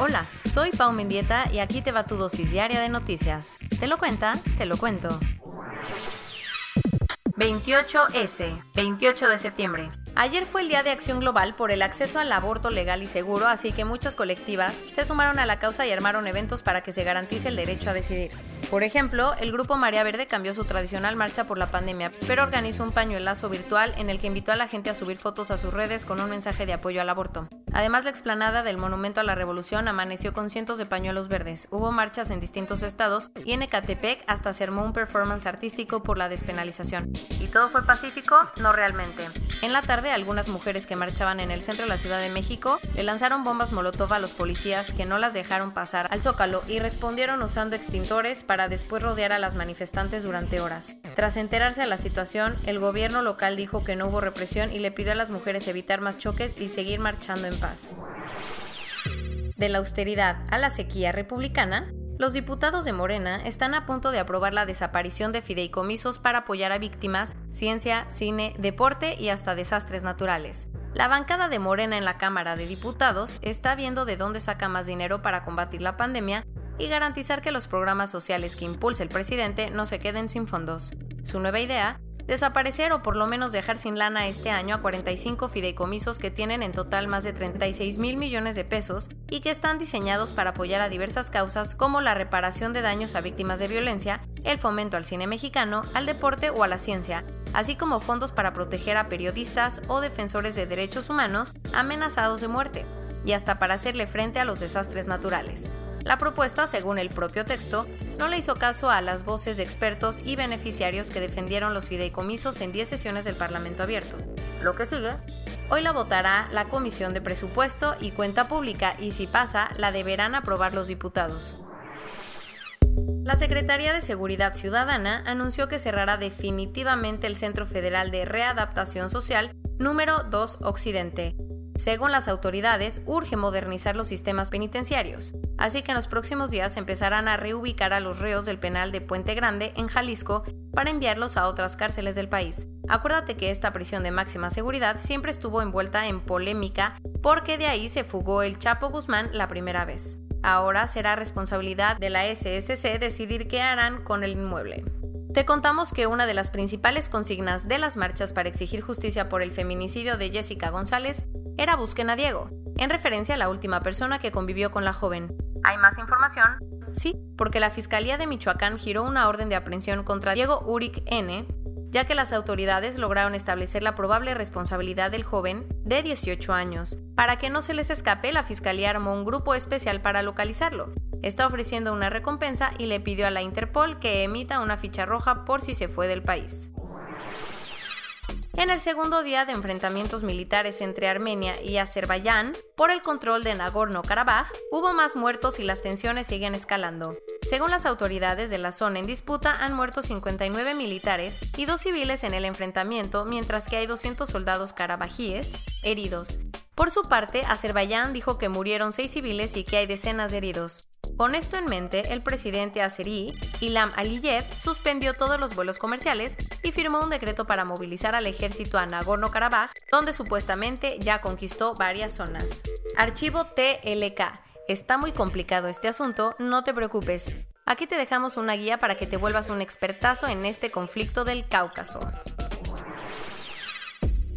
Hola, soy Pau Mendieta y aquí te va tu dosis diaria de noticias. ¿Te lo cuenta? Te lo cuento. 28S, 28 de septiembre. Ayer fue el Día de Acción Global por el acceso al aborto legal y seguro, así que muchas colectivas se sumaron a la causa y armaron eventos para que se garantice el derecho a decidir. Por ejemplo, el grupo María Verde cambió su tradicional marcha por la pandemia, pero organizó un pañuelazo virtual en el que invitó a la gente a subir fotos a sus redes con un mensaje de apoyo al aborto. Además, la explanada del Monumento a la Revolución amaneció con cientos de pañuelos verdes. Hubo marchas en distintos estados y en Ecatepec hasta se armó un performance artístico por la despenalización. ¿Y todo fue pacífico? No realmente. En la tarde, algunas mujeres que marchaban en el centro de la Ciudad de México le lanzaron bombas molotov a los policías que no las dejaron pasar al zócalo y respondieron usando extintores para después rodear a las manifestantes durante horas. Tras enterarse de la situación, el gobierno local dijo que no hubo represión y le pidió a las mujeres evitar más choques y seguir marchando en paz. De la austeridad a la sequía republicana, los diputados de Morena están a punto de aprobar la desaparición de fideicomisos para apoyar a víctimas, ciencia, cine, deporte y hasta desastres naturales. La bancada de Morena en la Cámara de Diputados está viendo de dónde saca más dinero para combatir la pandemia y garantizar que los programas sociales que impulsa el presidente no se queden sin fondos. Su nueva idea desaparecer o por lo menos dejar sin lana este año a 45 fideicomisos que tienen en total más de 36 mil millones de pesos y que están diseñados para apoyar a diversas causas como la reparación de daños a víctimas de violencia, el fomento al cine mexicano, al deporte o a la ciencia, así como fondos para proteger a periodistas o defensores de derechos humanos amenazados de muerte, y hasta para hacerle frente a los desastres naturales. La propuesta, según el propio texto, no le hizo caso a las voces de expertos y beneficiarios que defendieron los fideicomisos en 10 sesiones del Parlamento abierto. Lo que sigue, hoy la votará la Comisión de Presupuesto y Cuenta Pública y si pasa, la deberán aprobar los diputados. La Secretaría de Seguridad Ciudadana anunció que cerrará definitivamente el Centro Federal de Readaptación Social número 2 Occidente, según las autoridades, urge modernizar los sistemas penitenciarios, así que en los próximos días empezarán a reubicar a los reos del penal de Puente Grande en Jalisco para enviarlos a otras cárceles del país. Acuérdate que esta prisión de máxima seguridad siempre estuvo envuelta en polémica porque de ahí se fugó el Chapo Guzmán la primera vez. Ahora será responsabilidad de la SSC decidir qué harán con el inmueble. Te contamos que una de las principales consignas de las marchas para exigir justicia por el feminicidio de Jessica González era Busquen a Diego, en referencia a la última persona que convivió con la joven. ¿Hay más información? Sí, porque la Fiscalía de Michoacán giró una orden de aprehensión contra Diego Uric N., ya que las autoridades lograron establecer la probable responsabilidad del joven de 18 años. Para que no se les escape, la Fiscalía armó un grupo especial para localizarlo. Está ofreciendo una recompensa y le pidió a la Interpol que emita una ficha roja por si se fue del país. En el segundo día de enfrentamientos militares entre Armenia y Azerbaiyán por el control de Nagorno-Karabaj, hubo más muertos y las tensiones siguen escalando. Según las autoridades de la zona en disputa, han muerto 59 militares y dos civiles en el enfrentamiento, mientras que hay 200 soldados karabajíes heridos. Por su parte, Azerbaiyán dijo que murieron seis civiles y que hay decenas de heridos. Con esto en mente, el presidente azerí, Ilham Aliyev, suspendió todos los vuelos comerciales y firmó un decreto para movilizar al ejército a Nagorno-Karabaj, donde supuestamente ya conquistó varias zonas. Archivo TLK. Está muy complicado este asunto, no te preocupes. Aquí te dejamos una guía para que te vuelvas un expertazo en este conflicto del Cáucaso.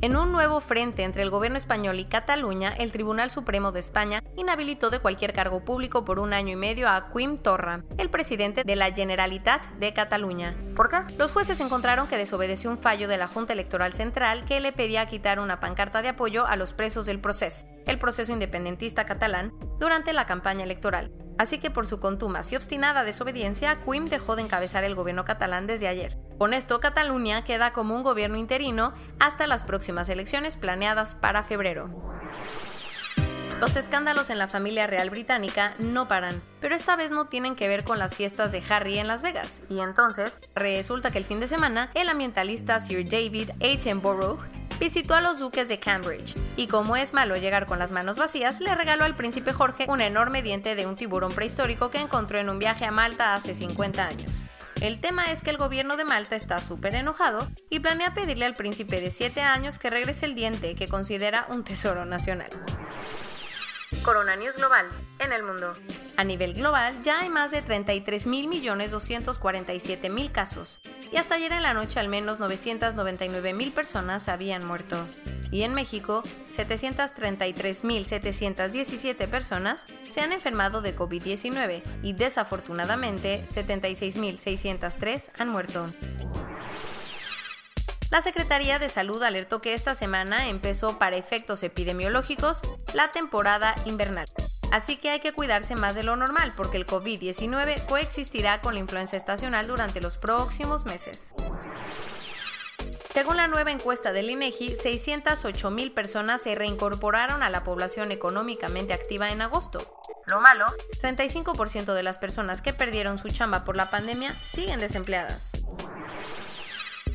En un nuevo frente entre el gobierno español y Cataluña, el Tribunal Supremo de España inhabilitó de cualquier cargo público por un año y medio a Quim Torra, el presidente de la Generalitat de Cataluña. ¿Por qué? Los jueces encontraron que desobedeció un fallo de la Junta Electoral Central que le pedía quitar una pancarta de apoyo a los presos del proceso, el proceso independentista catalán, durante la campaña electoral. Así que por su contumacia y obstinada desobediencia, Quim dejó de encabezar el gobierno catalán desde ayer. Con esto, Cataluña queda como un gobierno interino hasta las próximas elecciones planeadas para febrero. Los escándalos en la familia real británica no paran, pero esta vez no tienen que ver con las fiestas de Harry en Las Vegas. Y entonces, resulta que el fin de semana, el ambientalista Sir David Attenborough visitó a los duques de Cambridge, y como es malo llegar con las manos vacías, le regaló al príncipe Jorge un enorme diente de un tiburón prehistórico que encontró en un viaje a Malta hace 50 años. El tema es que el gobierno de Malta está súper enojado y planea pedirle al príncipe de 7 años que regrese el diente que considera un tesoro nacional. Corona News Global en el mundo. A nivel global ya hay más de 33.247.000 casos y hasta ayer en la noche al menos 999.000 personas habían muerto. Y en México, 733.717 personas se han enfermado de COVID-19 y desafortunadamente 76.603 han muerto. La Secretaría de Salud alertó que esta semana empezó para efectos epidemiológicos la temporada invernal. Así que hay que cuidarse más de lo normal porque el COVID-19 coexistirá con la influenza estacional durante los próximos meses. Según la nueva encuesta del INEGI, 608 mil personas se reincorporaron a la población económicamente activa en agosto. Lo malo, 35% de las personas que perdieron su chamba por la pandemia siguen desempleadas.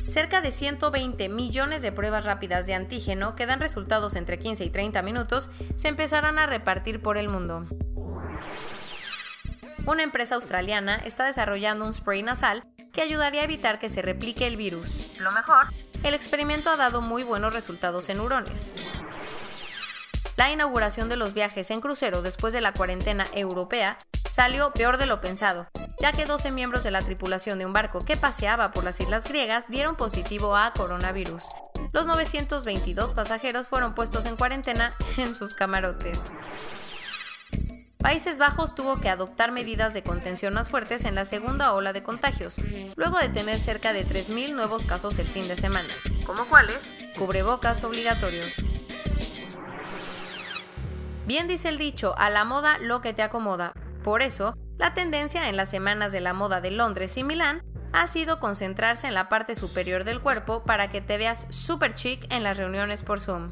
Cerca de 120 millones de pruebas rápidas de antígeno que dan resultados entre 15 y 30 minutos se empezarán a repartir por el mundo. Una empresa australiana está desarrollando un spray nasal que ayudaría a evitar que se replique el virus. Lo mejor, el experimento ha dado muy buenos resultados en hurones. La inauguración de los viajes en crucero después de la cuarentena europea salió peor de lo pensado, ya que 12 miembros de la tripulación de un barco que paseaba por las islas griegas dieron positivo a coronavirus. Los 922 pasajeros fueron puestos en cuarentena en sus camarotes. Países Bajos tuvo que adoptar medidas de contención más fuertes en la segunda ola de contagios, luego de tener cerca de 3.000 nuevos casos el fin de semana. ¿Como cuáles? Cubrebocas obligatorios. Bien dice el dicho, a la moda lo que te acomoda. Por eso, la tendencia en las semanas de la moda de Londres y Milán ha sido concentrarse en la parte superior del cuerpo para que te veas super chic en las reuniones por Zoom.